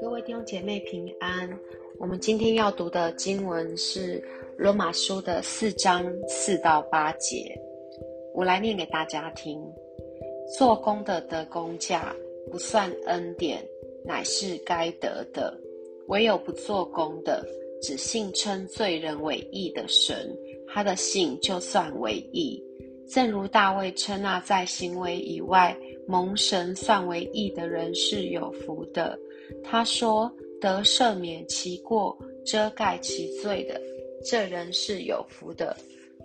各位弟兄姐妹平安。我们今天要读的经文是罗马书的四章四到八节，我来念给大家听。做工的得工价，不算恩典，乃是该得的；唯有不做工的，只信称罪人为义的神，他的信就算为义。正如大卫称那在行为以外蒙神算为义的人是有福的。他说：“得赦免其过、遮盖其罪的，这人是有福的；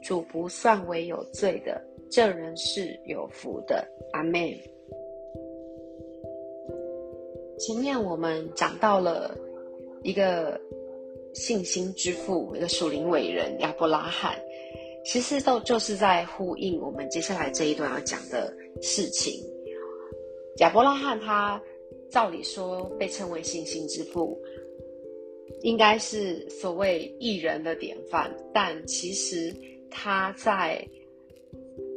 主不算为有罪的，这人是有福的。”阿门。前面我们讲到了一个信心之父，一个属灵伟人亚伯拉罕，其实都就是在呼应我们接下来这一段要讲的事情。亚伯拉罕他。照理说，被称为信心之父，应该是所谓艺人的典范。但其实他在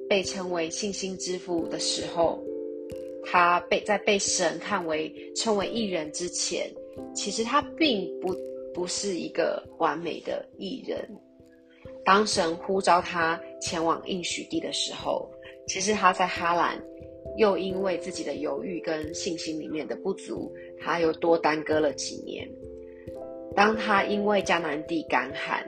被称为信心之父的时候，他被在被神看为称为艺人之前，其实他并不不是一个完美的艺人。当神呼召他前往应许地的时候，其实他在哈兰。又因为自己的犹豫跟信心里面的不足，他又多耽搁了几年。当他因为迦南地干旱，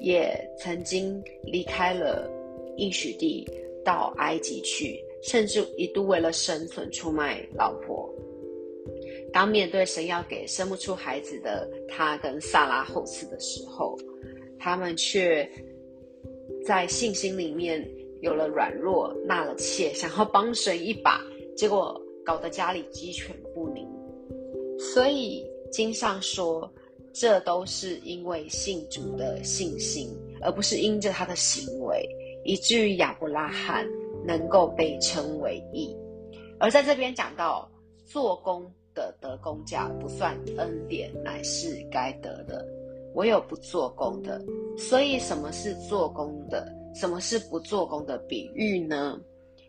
也曾经离开了应许地到埃及去，甚至一度为了生存出卖老婆。当面对神要给生不出孩子的他跟萨拉后嗣的时候，他们却在信心里面。有了软弱，纳了妾，想要帮神一把，结果搞得家里鸡犬不宁。所以经上说，这都是因为信主的信心，而不是因着他的行为，以至于亚伯拉罕能够被称为义。而在这边讲到，做工的得工价不算恩典，乃是该得的；我有不做工的。所以什么是做工的？什么是不做工的比喻呢？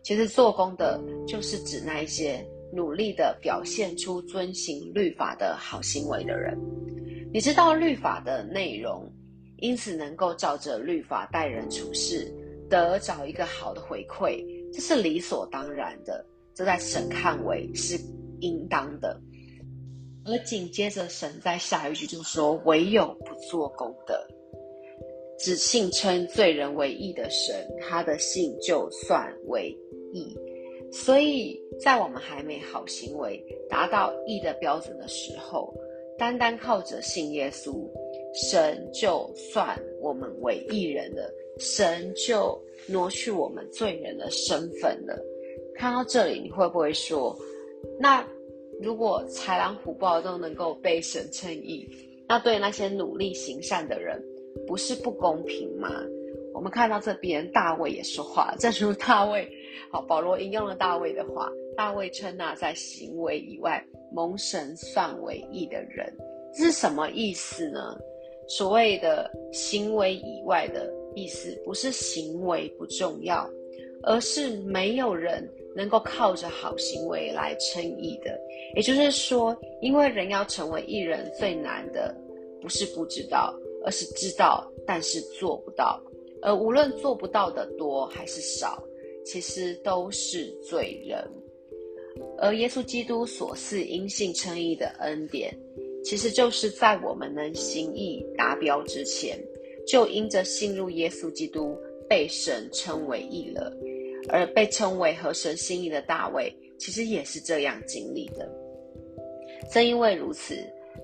其实做工的，就是指那一些努力的表现出遵行律法的好行为的人。你知道律法的内容，因此能够照着律法待人处事，得找一个好的回馈，这是理所当然的。这在神看为是应当的。而紧接着神在下一句就说：“唯有不做功德。”只信称罪人为义的神，他的信就算为义。所以在我们还没好行为达到义的标准的时候，单单靠着信耶稣，神就算我们为义人了，神就挪去我们罪人的身份了。看到这里，你会不会说，那如果豺狼虎豹都能够被神称义，那对那些努力行善的人？不是不公平吗？我们看到这边，大卫也说话。正如大卫，好，保罗引用了大卫的话。大卫称那在行为以外蒙神算为义的人，这是什么意思呢？所谓的行为以外的意思，不是行为不重要，而是没有人能够靠着好行为来称义的。也就是说，因为人要成为义人，最难的不是不知道。而是知道，但是做不到。而无论做不到的多还是少，其实都是罪人。而耶稣基督所赐因信称义的恩典，其实就是在我们能行义达标之前，就因着信入耶稣基督被神称为义了。而被称为合神心意的大卫，其实也是这样经历的。正因为如此，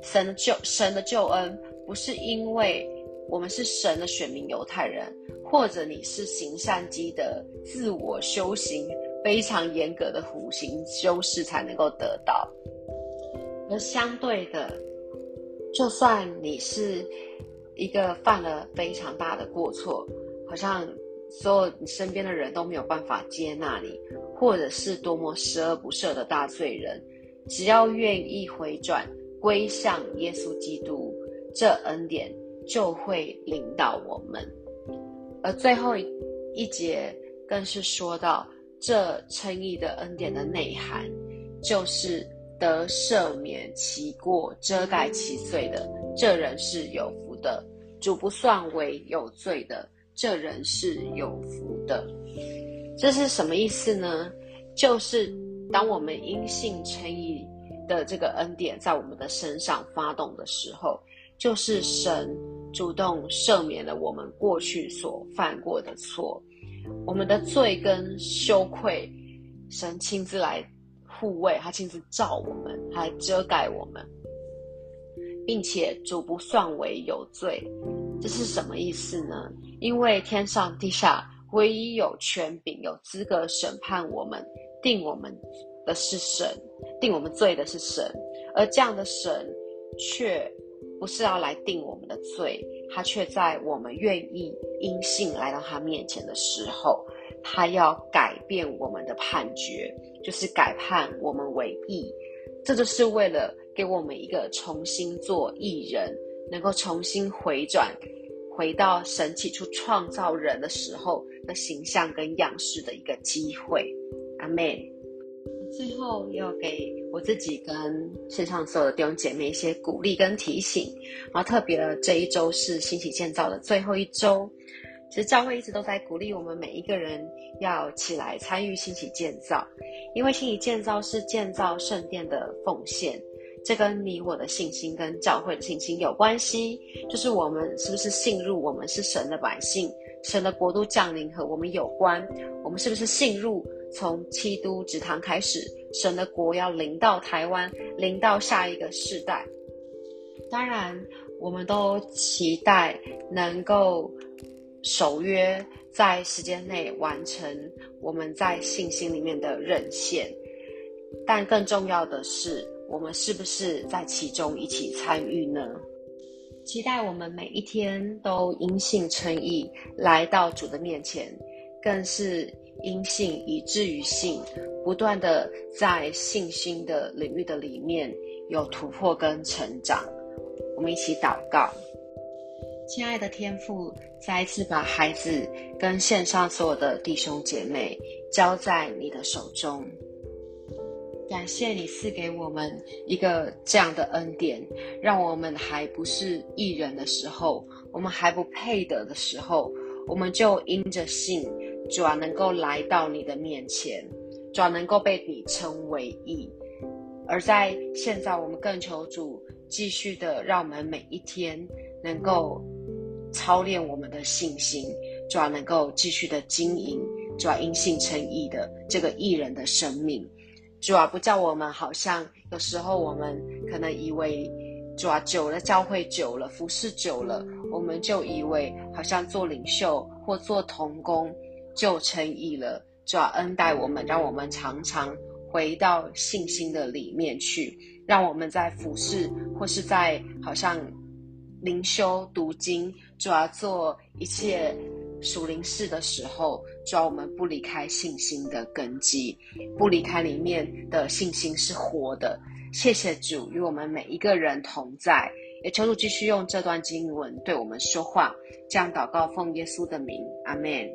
神的救神的救恩。不是因为我们是神的选民犹太人，或者你是行善积的自我修行非常严格的苦行修士才能够得到。而相对的，就算你是一个犯了非常大的过错，好像所有你身边的人都没有办法接纳你，或者是多么十恶不赦的大罪人，只要愿意回转归向耶稣基督。这恩典就会领导我们，而最后一节更是说到，这称义的恩典的内涵，就是得赦免其过、遮盖其罪的，这人是有福的；主不算为有罪的，这人是有福的。这是什么意思呢？就是当我们因信称义的这个恩典在我们的身上发动的时候，就是神主动赦免了我们过去所犯过的错，我们的罪跟羞愧，神亲自来护卫，他亲自照我们，来遮盖我们，并且主不算为有罪。这是什么意思呢？因为天上地下唯一有权柄、有资格审判我们、定我们的是神，定我们罪的是神，而这样的神却。不是要来定我们的罪，他却在我们愿意因信来到他面前的时候，他要改变我们的判决，就是改判我们为义。这就是为了给我们一个重新做义人，能够重新回转，回到神起初创造人的时候的形象跟样式的一个机会。阿妹。最后要给我自己跟线上所有的弟兄姐妹一些鼓励跟提醒，然后特别的这一周是兴起建造的最后一周，其实教会一直都在鼓励我们每一个人要起来参与兴起建造，因为兴起建造是建造圣殿的奉献，这跟你我的信心跟教会的信心有关系，就是我们是不是信入我们是神的百姓，神的国度降临和我们有关，我们是不是信入？从七都直堂开始，神的国要临到台湾，临到下一个世代。当然，我们都期待能够守约，在时间内完成我们在信心里面的任线。但更重要的是，我们是不是在其中一起参与呢？期待我们每一天都因信称义，来到主的面前，更是。因信以至于信，不断的在信心的领域的里面有突破跟成长。我们一起祷告，亲爱的天父，再一次把孩子跟线上所有的弟兄姐妹交在你的手中。感谢你赐给我们一个这样的恩典，让我们还不是艺人的时候，我们还不配得的时候，我们就因着信。主要能够来到你的面前，主要能够被你称为义。而在现在，我们更求主继续的让我们每一天能够操练我们的信心，主要能够继续的经营，主要因信称义的这个艺人的生命。主要不叫我们好像有时候我们可能以为主要久了教会久了服侍久了，我们就以为好像做领袖或做童工。就称义了，主要恩待我们，让我们常常回到信心的里面去，让我们在服侍或是在好像灵修读经，主要做一切属灵事的时候，主要我们不离开信心的根基，不离开里面的信心是活的。谢谢主与我们每一个人同在，也求主继续用这段经文对我们说话。这样祷告，奉耶稣的名，阿门。